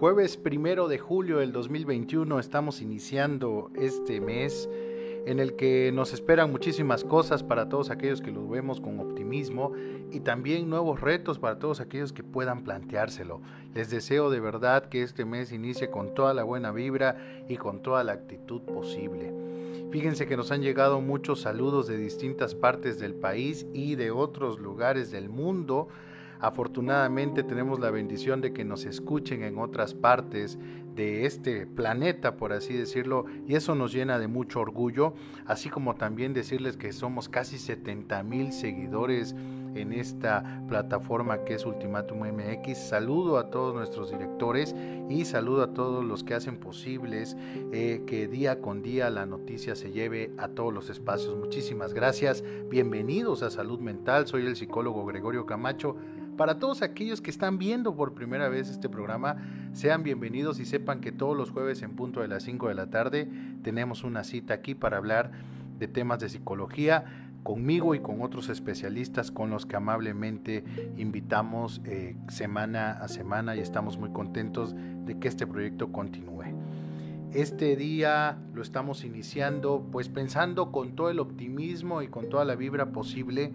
Jueves primero de julio del 2021 estamos iniciando este mes en el que nos esperan muchísimas cosas para todos aquellos que lo vemos con optimismo y también nuevos retos para todos aquellos que puedan planteárselo. Les deseo de verdad que este mes inicie con toda la buena vibra y con toda la actitud posible. Fíjense que nos han llegado muchos saludos de distintas partes del país y de otros lugares del mundo Afortunadamente tenemos la bendición de que nos escuchen en otras partes de este planeta, por así decirlo, y eso nos llena de mucho orgullo, así como también decirles que somos casi 70 mil seguidores en esta plataforma que es Ultimatum MX. Saludo a todos nuestros directores y saludo a todos los que hacen posibles eh, que día con día la noticia se lleve a todos los espacios. Muchísimas gracias. Bienvenidos a Salud Mental. Soy el psicólogo Gregorio Camacho. Para todos aquellos que están viendo por primera vez este programa, sean bienvenidos y sepan que todos los jueves en punto de las 5 de la tarde tenemos una cita aquí para hablar de temas de psicología conmigo y con otros especialistas con los que amablemente invitamos eh, semana a semana y estamos muy contentos de que este proyecto continúe. Este día lo estamos iniciando pues pensando con todo el optimismo y con toda la vibra posible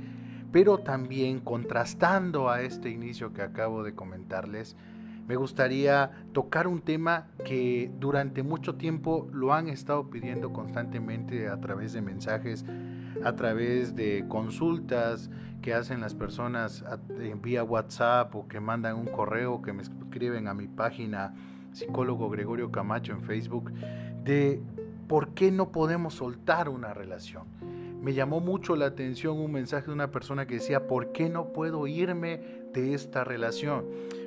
pero también contrastando a este inicio que acabo de comentarles, me gustaría tocar un tema que durante mucho tiempo lo han estado pidiendo constantemente a través de mensajes, a través de consultas que hacen las personas vía WhatsApp o que mandan un correo, que me escriben a mi página psicólogo Gregorio Camacho en Facebook, de por qué no podemos soltar una relación me llamó mucho la atención un mensaje de una persona que decía, ¿por qué no puedo irme de esta relación?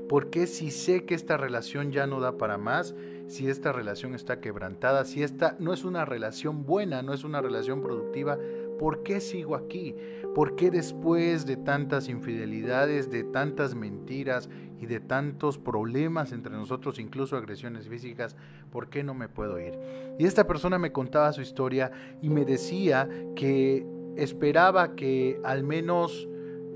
¿Por qué si sé que esta relación ya no da para más? Si esta relación está quebrantada, si esta no es una relación buena, no es una relación productiva, ¿por qué sigo aquí? ¿Por qué después de tantas infidelidades, de tantas mentiras y de tantos problemas entre nosotros, incluso agresiones físicas, ¿por qué no me puedo ir? Y esta persona me contaba su historia y me decía que esperaba que al menos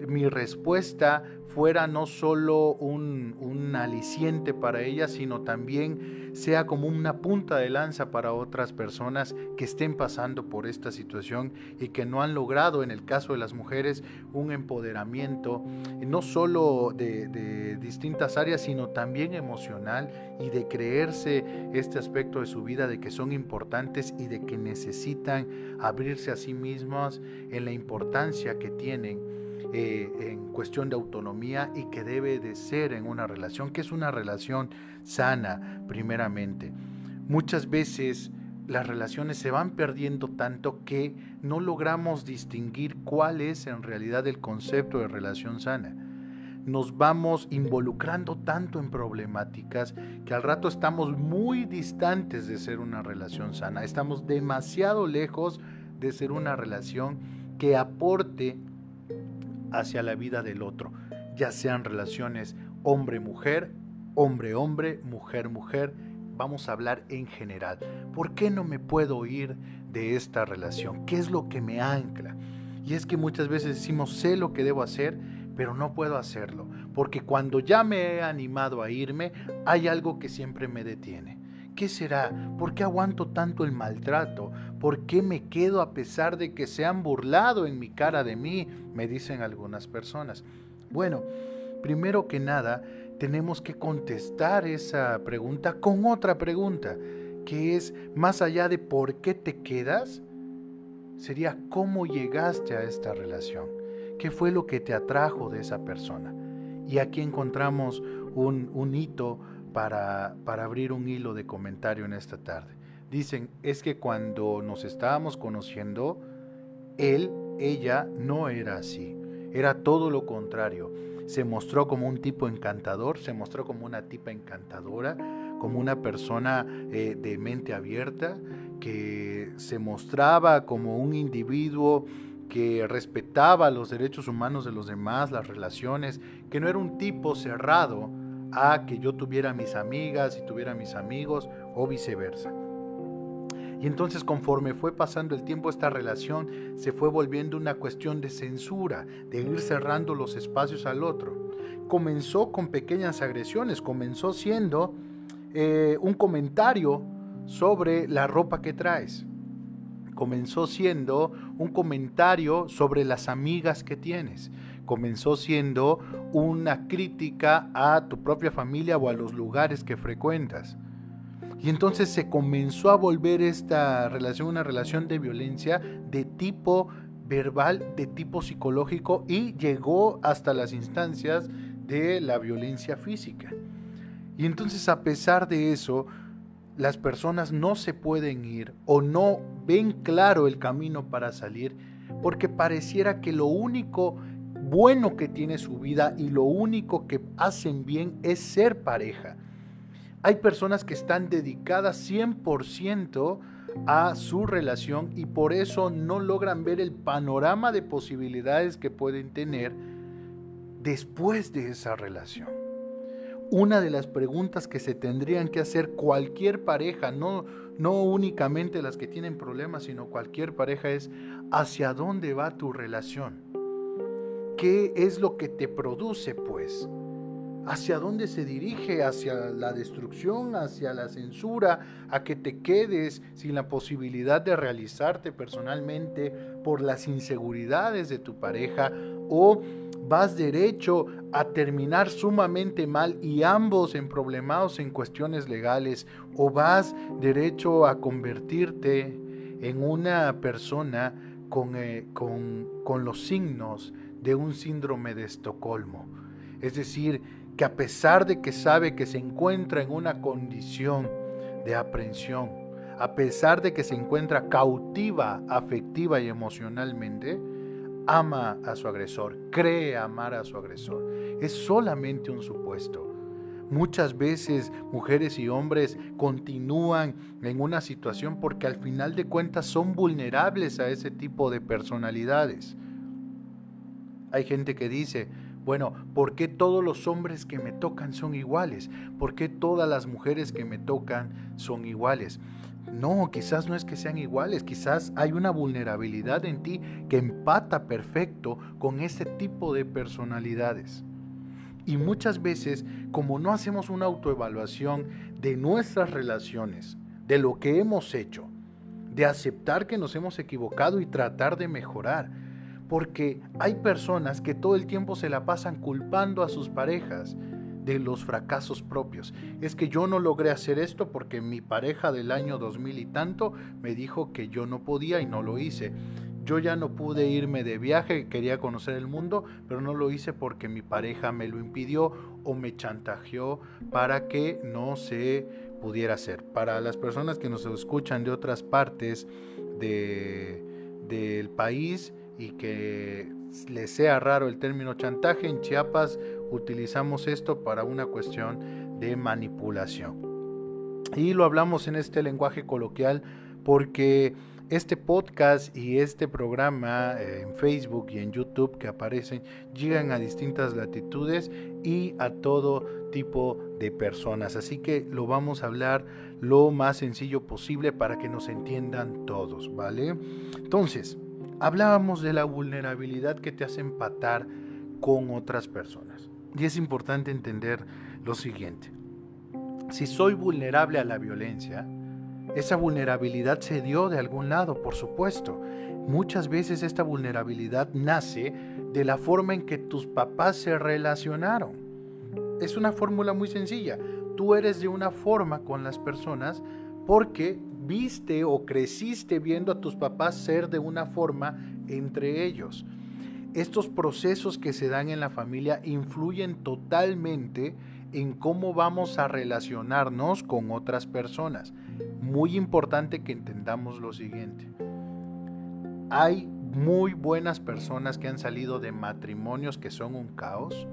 mi respuesta fuera no solo un, un, aliciente para ella, sino también sea como una punta de lanza para otras personas que estén pasando por esta situación y que no han logrado, en el caso de las mujeres, un empoderamiento no solo de, de distintas áreas, sino también emocional y de creerse este aspecto de su vida de que son importantes y de que necesitan abrirse a sí mismas en la importancia que tienen eh, en cuestión de autonomía y que debe de ser en una relación, que es una relación sana primeramente. Muchas veces las relaciones se van perdiendo tanto que no logramos distinguir cuál es en realidad el concepto de relación sana. Nos vamos involucrando tanto en problemáticas que al rato estamos muy distantes de ser una relación sana. Estamos demasiado lejos de ser una relación que aporte hacia la vida del otro, ya sean relaciones hombre-mujer, hombre-hombre, mujer-mujer, vamos a hablar en general. ¿Por qué no me puedo ir de esta relación? ¿Qué es lo que me ancla? Y es que muchas veces decimos, sé lo que debo hacer, pero no puedo hacerlo, porque cuando ya me he animado a irme, hay algo que siempre me detiene. ¿Qué será? ¿Por qué aguanto tanto el maltrato? ¿Por qué me quedo a pesar de que se han burlado en mi cara de mí? Me dicen algunas personas. Bueno, primero que nada, tenemos que contestar esa pregunta con otra pregunta, que es, más allá de por qué te quedas, sería cómo llegaste a esta relación. ¿Qué fue lo que te atrajo de esa persona? Y aquí encontramos un, un hito para, abrir un hilo de comentario en esta tarde. Dicen, es que cuando nos estábamos conociendo, él, ella no era así, era todo lo contrario. Se mostró como un tipo encantador, se mostró como una tipa encantadora, como una persona eh, de mente abierta, que se mostraba como un individuo que respetaba los derechos humanos de los demás, las relaciones, que no era un tipo cerrado, a que yo tuviera mis amigas y tuviera mis amigos o viceversa. Y entonces conforme fue pasando el tiempo esta relación se fue volviendo una cuestión de censura, de ir cerrando los espacios al otro. Comenzó con pequeñas agresiones, comenzó siendo eh, un comentario sobre la ropa que traes. Comenzó siendo un comentario sobre las amigas que tienes. Comenzó siendo una crítica a tu propia familia o a los lugares que frecuentas. Y entonces se comenzó a volver esta relación una relación de violencia de tipo verbal, de tipo psicológico y llegó hasta las instancias de la violencia física. Y entonces a pesar de eso, las personas no se pueden ir o no ven claro el camino para salir porque pareciera que lo único bueno que tiene su vida y lo único que hacen bien es ser pareja. Hay personas que están dedicadas 100% a su relación y por eso no logran ver el panorama de posibilidades que pueden tener después de esa relación. Una de las preguntas que se tendrían que hacer cualquier pareja, no, no únicamente las que tienen problemas, sino cualquier pareja es, ¿hacia dónde va tu relación? ¿Qué es lo que te produce pues? hacia dónde se dirige, hacia la destrucción, hacia la censura, a que te quedes sin la posibilidad de realizarte personalmente por las inseguridades de tu pareja o vas derecho a terminar sumamente mal y ambos en problemados en cuestiones legales o vas derecho a convertirte en una persona con, eh, con, con los signos de un síndrome de Estocolmo. Es decir, que a pesar de que sabe que se encuentra en una condición de aprensión, a pesar de que se encuentra cautiva afectiva y emocionalmente, ama a su agresor, cree amar a su agresor. Es solamente un supuesto. Muchas veces mujeres y hombres continúan en una situación porque al final de cuentas son vulnerables a ese tipo de personalidades. Hay gente que dice, bueno, ¿por qué todos los hombres que me tocan son iguales? ¿Por qué todas las mujeres que me tocan son iguales? No, quizás no es que sean iguales, quizás hay una vulnerabilidad en ti que empata perfecto con ese tipo de personalidades. Y muchas veces, como no hacemos una autoevaluación de nuestras relaciones, de lo que hemos hecho, de aceptar que nos hemos equivocado y tratar de mejorar, porque hay personas que todo el tiempo se la pasan culpando a sus parejas de los fracasos propios. Es que yo no logré hacer esto porque mi pareja del año 2000 y tanto me dijo que yo no podía y no lo hice. Yo ya no pude irme de viaje, quería conocer el mundo, pero no lo hice porque mi pareja me lo impidió o me chantajeó para que no se pudiera hacer. Para las personas que nos escuchan de otras partes del país, y que les sea raro el término chantaje, en Chiapas utilizamos esto para una cuestión de manipulación. Y lo hablamos en este lenguaje coloquial porque este podcast y este programa eh, en Facebook y en YouTube que aparecen llegan a distintas latitudes y a todo tipo de personas. Así que lo vamos a hablar lo más sencillo posible para que nos entiendan todos, ¿vale? Entonces, hablábamos de la vulnerabilidad que te hace empatar con otras personas. Y es importante entender lo siguiente. Si soy vulnerable a la violencia, esa vulnerabilidad se dio de algún lado, por supuesto. Muchas veces esta vulnerabilidad nace de la forma en que tus papás se relacionaron. Es una fórmula muy sencilla. Tú eres de una forma con las personas porque viste o creciste viendo a tus papás ser de una forma entre ellos. Estos procesos que se dan en la familia influyen totalmente en cómo vamos a relacionarnos con otras personas. Muy importante que entendamos lo siguiente. Hay muy buenas personas que han salido de matrimonios que son un caos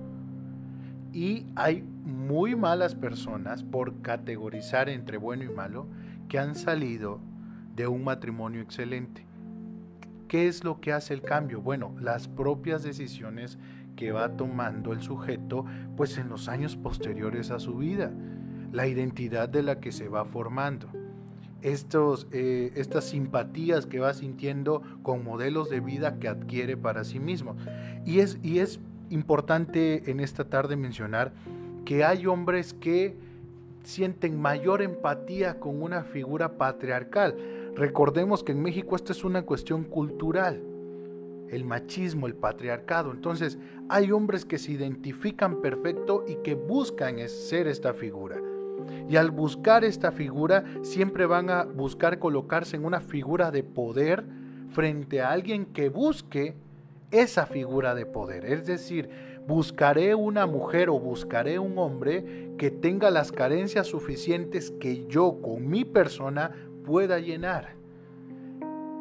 y hay muy malas personas, por categorizar entre bueno y malo, que han salido de un matrimonio excelente. ¿Qué es lo que hace el cambio? Bueno, las propias decisiones que va tomando el sujeto pues en los años posteriores a su vida, la identidad de la que se va formando. Estos, eh, estas simpatías que va sintiendo con modelos de vida que adquiere para sí mismo. Y es, y es importante en esta tarde mencionar que hay hombres que sienten mayor empatía con una figura patriarcal. Recordemos que en México esta es una cuestión cultural, el machismo, el patriarcado. Entonces hay hombres que se identifican perfecto y que buscan ser esta figura. Y al buscar esta figura, siempre van a buscar colocarse en una figura de poder frente a alguien que busque esa figura de poder. Es decir, buscaré una mujer o buscaré un hombre que tenga las carencias suficientes que yo con mi persona pueda llenar.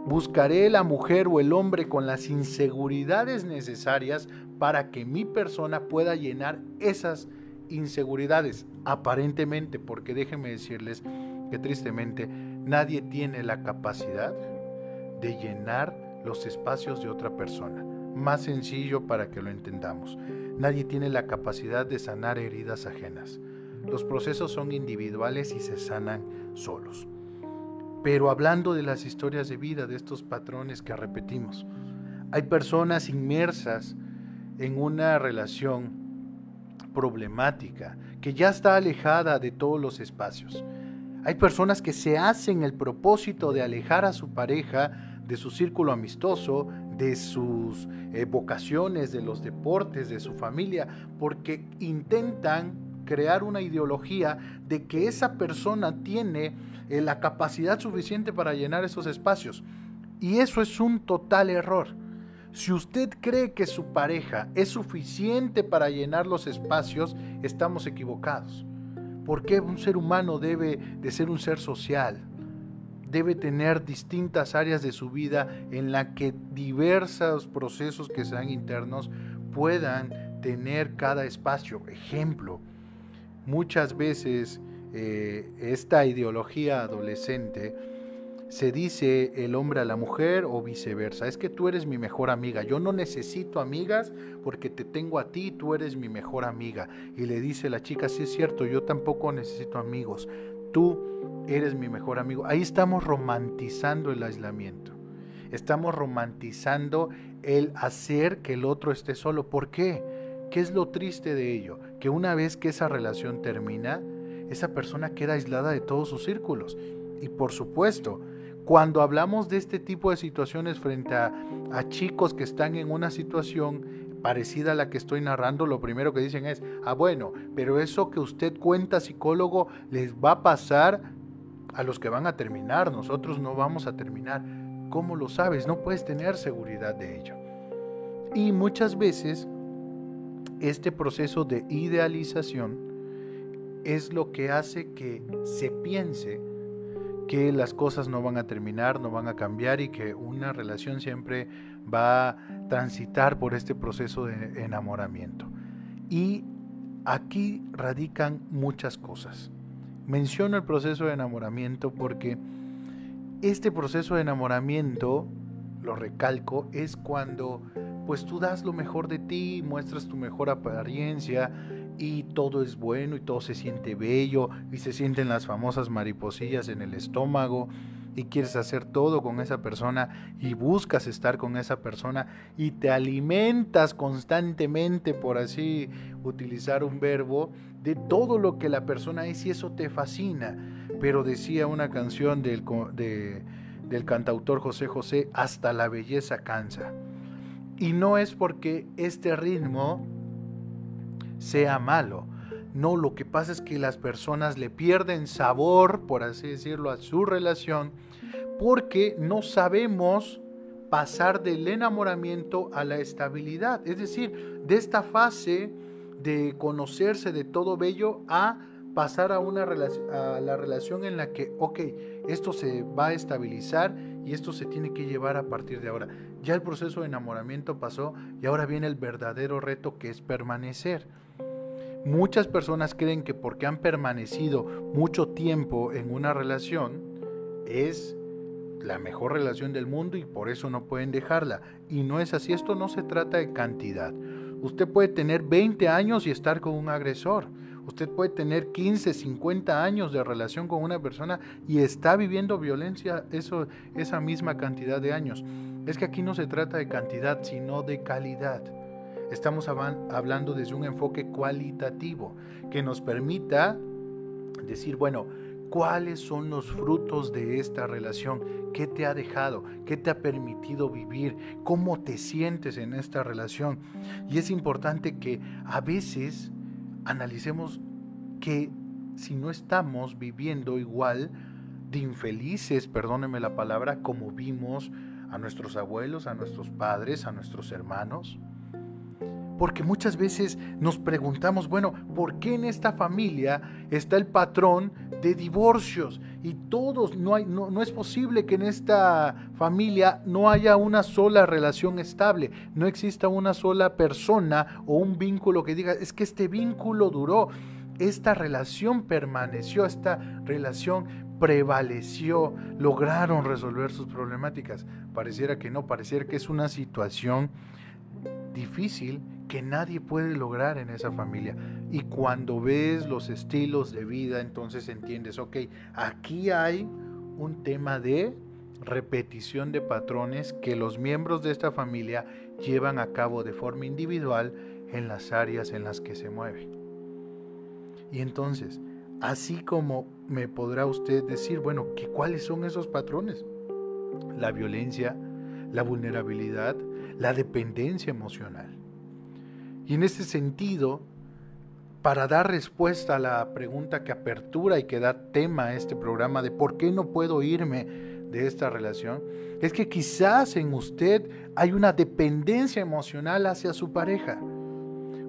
Buscaré la mujer o el hombre con las inseguridades necesarias para que mi persona pueda llenar esas inseguridades, aparentemente, porque déjenme decirles que tristemente nadie tiene la capacidad de llenar los espacios de otra persona. Más sencillo para que lo entendamos. Nadie tiene la capacidad de sanar heridas ajenas. Los procesos son individuales y se sanan solos. Pero hablando de las historias de vida, de estos patrones que repetimos, hay personas inmersas en una relación problemática que ya está alejada de todos los espacios. Hay personas que se hacen el propósito de alejar a su pareja de su círculo amistoso, de sus eh, vocaciones, de los deportes, de su familia, porque intentan crear una ideología de que esa persona tiene eh, la capacidad suficiente para llenar esos espacios. Y eso es un total error. Si usted cree que su pareja es suficiente para llenar los espacios, estamos equivocados. Porque un ser humano debe de ser un ser social, debe tener distintas áreas de su vida en la que diversos procesos que sean internos puedan tener cada espacio. Ejemplo, muchas veces eh, esta ideología adolescente se dice el hombre a la mujer o viceversa. Es que tú eres mi mejor amiga. Yo no necesito amigas porque te tengo a ti, tú eres mi mejor amiga. Y le dice la chica, sí es cierto, yo tampoco necesito amigos. Tú eres mi mejor amigo. Ahí estamos romantizando el aislamiento. Estamos romantizando el hacer que el otro esté solo. ¿Por qué? ¿Qué es lo triste de ello? Que una vez que esa relación termina, esa persona queda aislada de todos sus círculos. Y por supuesto, cuando hablamos de este tipo de situaciones frente a, chicos que están en una situación parecida a la que estoy narrando, lo primero que dicen es, ah bueno, pero eso que usted cuenta psicólogo les va a pasar a los que van a terminar, nosotros no vamos a terminar. ¿Cómo lo sabes? No puedes tener seguridad de ello. Y muchas veces este proceso de idealización es lo que hace que se piense que las cosas no van a terminar, no van a cambiar y que una relación siempre va a transitar por este proceso de enamoramiento. Y aquí radican muchas cosas. Menciono el proceso de enamoramiento porque este proceso de enamoramiento, lo recalco, es cuando pues tú das lo mejor de ti, muestras tu mejor apariencia, y todo es bueno y todo se siente bello y se sienten las famosas mariposillas en el estómago y quieres hacer todo con esa persona y buscas estar con esa persona y te alimentas constantemente, por así utilizar un verbo, de todo lo que la persona es y eso te fascina. Pero decía una canción del, del cantautor José José, hasta la belleza cansa. Y no es porque este ritmo sea malo. No, lo que pasa es que las personas le pierden sabor, por así decirlo, a su relación porque no sabemos pasar del enamoramiento a la estabilidad. Es decir, de esta fase de conocerse de todo bello a pasar a, una a la relación en la que, ok, esto se va a estabilizar y esto se tiene que llevar a partir de ahora. Ya el proceso de enamoramiento pasó y ahora viene el verdadero reto que es permanecer. Muchas personas creen que porque han permanecido mucho tiempo en una relación es la mejor relación del mundo y por eso no pueden dejarla. Y no es así, esto no se trata de cantidad. Usted puede tener 20 años y estar con un agresor. Usted puede tener 15, 50 años de relación con una persona y está viviendo violencia eso, esa misma cantidad de años. Es que aquí no se trata de cantidad, sino de calidad. Estamos hablando desde un enfoque cualitativo que nos permita decir, bueno, ¿cuáles son los frutos de esta relación? ¿Qué te ha dejado? ¿Qué te ha permitido vivir? ¿Cómo te sientes en esta relación? Y es importante que a veces analicemos que si no estamos viviendo igual de infelices, perdóneme la palabra, como vimos a nuestros abuelos, a nuestros padres, a nuestros hermanos, porque muchas veces nos preguntamos, bueno, ¿por qué en esta familia está el patrón de divorcios? Y todos, no, hay, no, no, es posible que en esta familia no haya una sola relación estable, no exista una sola persona o un vínculo que diga, es que este vínculo duró, esta relación permaneció, esta relación prevaleció, lograron resolver sus problemáticas. Pareciera que no, pareciera que es una situación difícil que nadie puede lograr en esa familia. Y cuando ves los estilos de vida, entonces entiendes, ok, aquí hay un tema de repetición de patrones que los miembros de esta familia llevan a cabo de forma individual en las áreas en las que se mueve. Y entonces, así como me podrá usted decir, bueno, ¿cuáles son esos patrones? La violencia, la vulnerabilidad, la dependencia emocional. Y en ese sentido, para dar respuesta a la pregunta que apertura y que da tema a este programa de por qué no puedo irme de esta relación, es que quizás en usted hay una dependencia emocional hacia su pareja.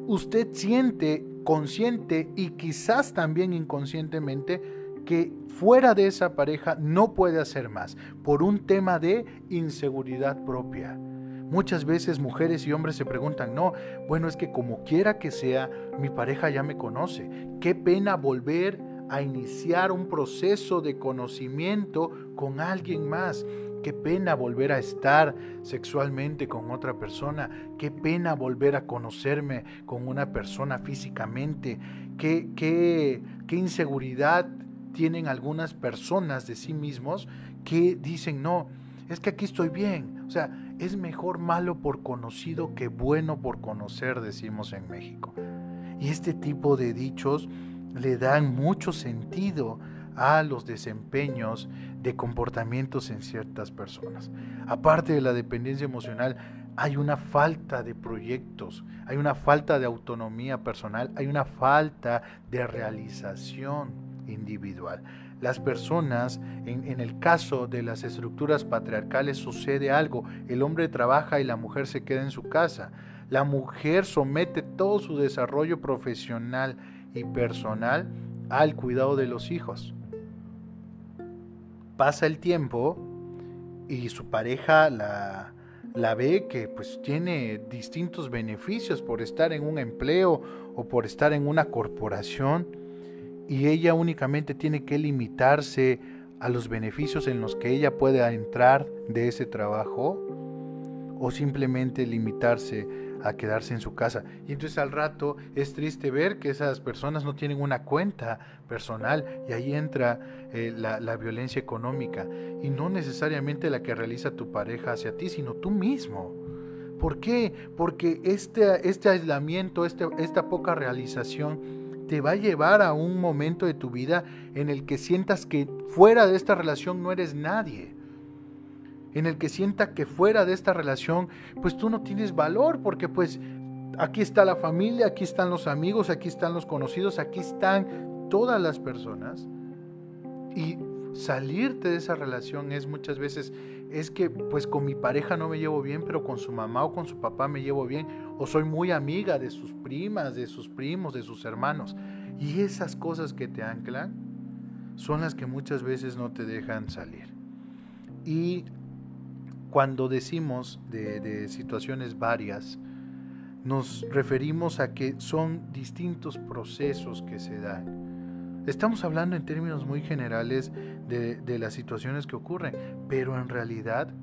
Usted siente consciente y quizás también inconscientemente que fuera de esa pareja no puede hacer más por un tema de inseguridad propia Muchas veces mujeres y hombres se preguntan, no, bueno, es que como quiera que sea, mi pareja ya me conoce. Qué pena volver a iniciar un proceso de conocimiento con alguien más. Qué pena volver a estar sexualmente con otra persona. Qué pena volver a conocerme con una persona físicamente. Qué, qué, qué inseguridad tienen algunas personas de sí mismos que dicen, no, es que aquí estoy bien. O sea, es mejor malo por conocido que bueno por conocer, decimos en México. Y este tipo de dichos le dan mucho sentido a los desempeños de comportamientos en ciertas personas. Aparte de la dependencia emocional, hay una falta de proyectos, hay una falta de autonomía personal, hay una falta de realización individual las personas, en, el caso de las estructuras patriarcales sucede algo, el hombre trabaja y la mujer se queda en su casa, la mujer somete todo su desarrollo profesional y personal al cuidado de los hijos. Pasa el tiempo y su pareja la, la ve que pues tiene distintos beneficios por estar en un empleo o por estar en una corporación y ella únicamente tiene que limitarse a los beneficios en los que ella pueda entrar de ese trabajo o simplemente limitarse a quedarse en su casa. Y entonces al rato es triste ver que esas personas no tienen una cuenta personal y ahí entra eh, la, la, violencia económica y no necesariamente la que realiza tu pareja hacia ti, sino tú mismo. ¿Por qué? Porque este, este aislamiento, este, esta poca realización te va a llevar a un momento de tu vida en el que sientas que fuera de esta relación no eres nadie. En el que sienta que fuera de esta relación, pues tú no tienes valor, porque pues aquí está la familia, aquí están los amigos, aquí están los conocidos, aquí están todas las personas. Y salirte de esa relación es muchas veces es que pues con mi pareja no me llevo bien, pero con su mamá o con su papá me llevo bien, o soy muy amiga de sus primas, de sus primos, de sus hermanos. Y esas cosas que te anclan son las que muchas veces no te dejan salir. Y cuando decimos de, situaciones varias, nos referimos a que son distintos procesos que se dan Estamos hablando en términos muy generales de, las situaciones que ocurren, pero en realidad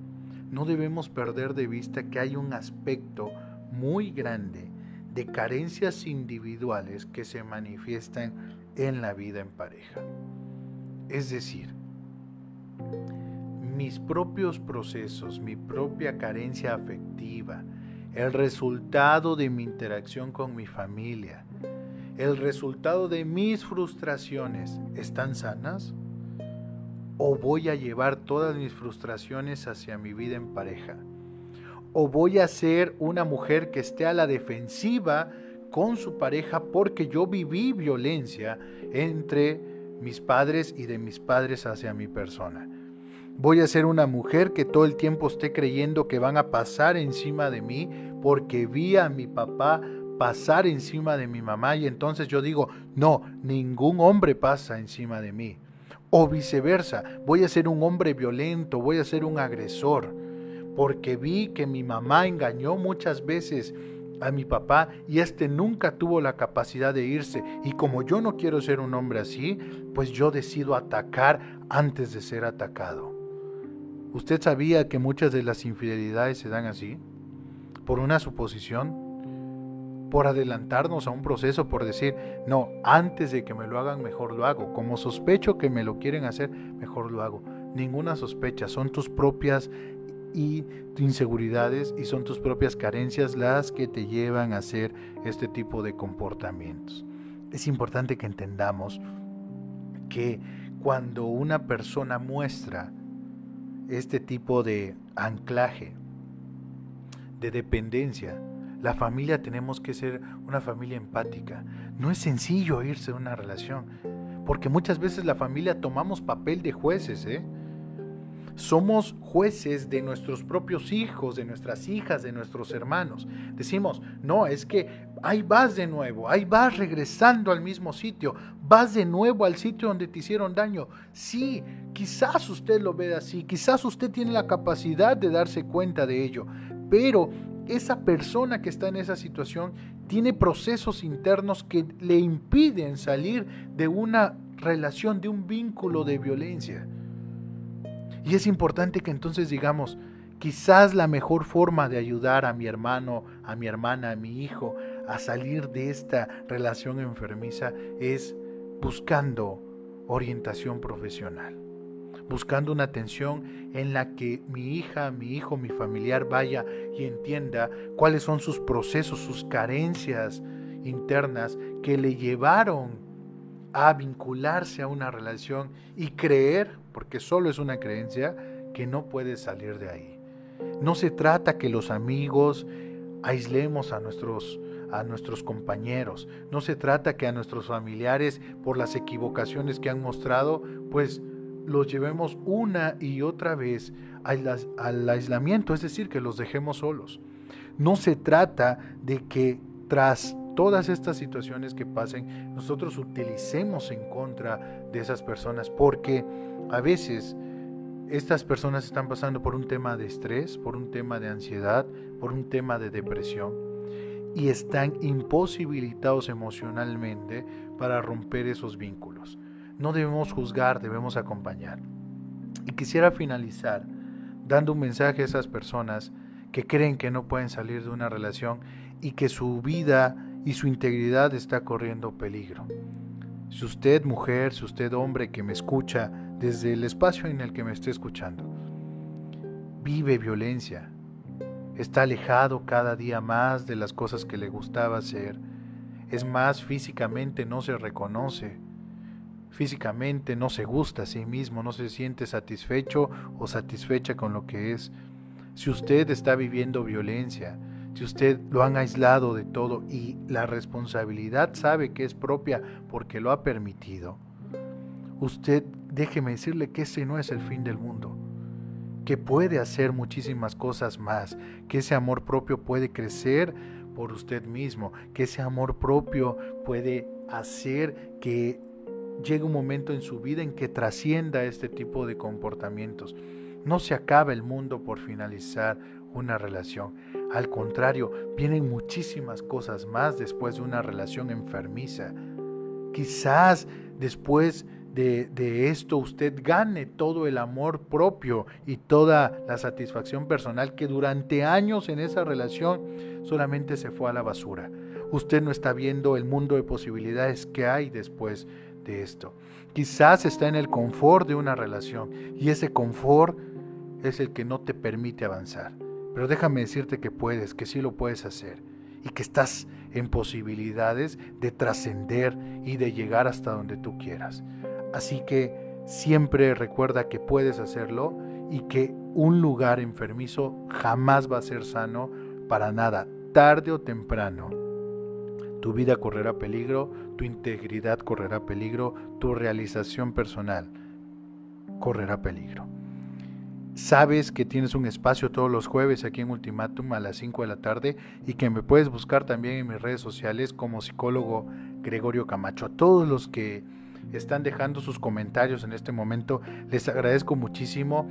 no debemos perder de vista que hay un aspecto muy grande de carencias individuales que se manifiestan en la vida en pareja. Es decir, mis propios procesos, mi propia carencia afectiva, el resultado de mi interacción con mi familia, el resultado de mis frustraciones están sanas? ¿O voy a llevar todas mis frustraciones hacia mi vida en pareja? ¿O voy a ser una mujer que esté a la defensiva con su pareja porque yo viví violencia entre mis padres y de mis padres hacia mi persona? Voy a ser una mujer que todo el tiempo esté creyendo que van a pasar encima de mí porque vi a mi papá pasar encima de mi mamá y entonces yo digo, no, ningún hombre pasa encima de mí. O viceversa, voy a ser un hombre violento, voy a ser un agresor, porque vi que mi mamá engañó muchas veces a mi papá y este nunca tuvo la capacidad de irse. Y como yo no quiero ser un hombre así, pues yo decido atacar antes de ser atacado. ¿Usted sabía que muchas de las infidelidades se dan así? Por una suposición, por adelantarnos a un proceso, por decir, no, antes de que me lo hagan, mejor lo hago. Como sospecho que me lo quieren hacer, mejor lo hago. Ninguna sospecha, son tus propias y inseguridades y son tus propias carencias las que te llevan a hacer este tipo de comportamientos. Es importante que entendamos que cuando una persona muestra este tipo de anclaje, de dependencia, la familia tenemos que ser una familia empática. No es sencillo irse de una relación, porque muchas veces la familia tomamos papel de jueces, ¿eh? Somos jueces de nuestros propios hijos, de nuestras hijas, de nuestros hermanos. Decimos, no, es que ahí vas de nuevo, ahí vas regresando al mismo sitio, vas de nuevo al sitio donde te hicieron daño. Sí, quizás usted lo ve así, quizás usted tiene la capacidad de darse cuenta de ello, pero esa persona que está en esa situación tiene procesos internos que le impiden salir de una relación, de un vínculo de violencia. Y es importante que entonces digamos, quizás la mejor forma de ayudar a mi hermano, a mi hermana, a mi hijo a salir de esta relación enfermiza es buscando orientación profesional, buscando una atención en la que mi hija, mi hijo, mi familiar vaya y entienda cuáles son sus procesos, sus carencias internas que le llevaron a vincularse a una relación y creer, porque solo es una creencia, que no puede salir de ahí. No se trata que los amigos aislemos a nuestros a nuestros compañeros. No se trata que a nuestros familiares, por las equivocaciones que han mostrado, pues los llevemos una y otra vez al, aislamiento, es decir, que los dejemos solos. No se trata de que tras todas estas situaciones que pasen, nosotros utilicemos en contra de esas personas, porque a veces estas personas están pasando por un tema de estrés, por un tema de ansiedad, por un tema de depresión, y están imposibilitados emocionalmente para romper esos vínculos. No debemos juzgar, debemos acompañar. Y quisiera finalizar dando un mensaje a esas personas que creen que no pueden salir de una relación y que su vida y su integridad está corriendo peligro. Si usted mujer, si usted hombre que me escucha desde el espacio en el que me esté escuchando, vive violencia, está alejado cada día más de las cosas que le gustaba hacer, es más, físicamente no se reconoce, físicamente no se gusta a sí mismo, no se siente satisfecho o satisfecha con lo que es. Si usted está viviendo violencia, si usted lo han aislado de todo y la responsabilidad sabe que es propia porque lo ha permitido, usted déjeme decirle que ese no es el fin del mundo, que puede hacer muchísimas cosas más, que ese amor propio puede crecer por usted mismo, que ese amor propio puede hacer que llegue un momento en su vida en que trascienda este tipo de comportamientos. No se acaba el mundo por finalizar una relación. Al contrario, vienen muchísimas cosas más después de una relación enfermiza. Quizás después de, de, esto usted gane todo el amor propio y toda la satisfacción personal que durante años en esa relación solamente se fue a la basura. Usted no está viendo el mundo de posibilidades que hay después esto. Quizás está en el confort de una relación y ese confort es el que no te permite avanzar. Pero déjame decirte que puedes, que sí lo puedes hacer y que estás en posibilidades de trascender y de llegar hasta donde tú quieras. Así que siempre recuerda que puedes hacerlo y que un lugar enfermizo jamás va a ser sano para nada, tarde o temprano. Tu vida correrá peligro, tu integridad correrá peligro, tu realización personal correrá peligro. Sabes que tienes un espacio todos los jueves aquí en Ultimatum a las 5 de la tarde y que me puedes buscar también en mis redes sociales como psicólogo Gregorio Camacho. A todos los que están dejando sus comentarios en este momento, les agradezco muchísimo.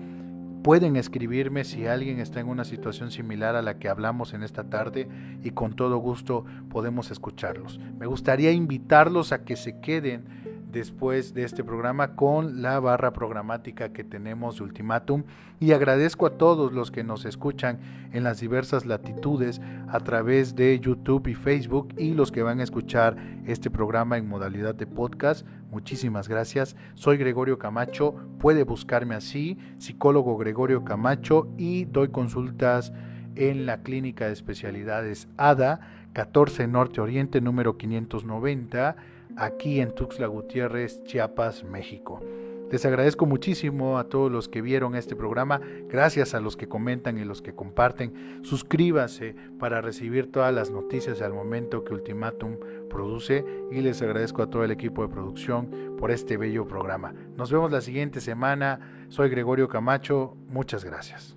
Pueden escribirme si alguien está en una situación similar a la que hablamos en esta tarde y con todo gusto podemos escucharlos. Me gustaría invitarlos a que se queden después de este programa con la barra programática que tenemos de Ultimatum y agradezco a todos los que nos escuchan en las diversas latitudes a través de YouTube y Facebook y los que van a escuchar este programa en modalidad de podcast. Muchísimas gracias. Soy Gregorio Camacho. Puede buscarme así, psicólogo Gregorio Camacho y doy consultas en la clínica de especialidades ADA 14 Norte Oriente número 590 aquí en Tuxtla Gutiérrez, Chiapas, México. Les agradezco muchísimo a todos los que vieron este programa, gracias a los que comentan y los que comparten. Suscríbase para recibir todas las noticias al momento que Ultimatum produce y les agradezco a todo el equipo de producción por este bello programa. Nos vemos la siguiente semana. Soy Gregorio Camacho. Muchas gracias.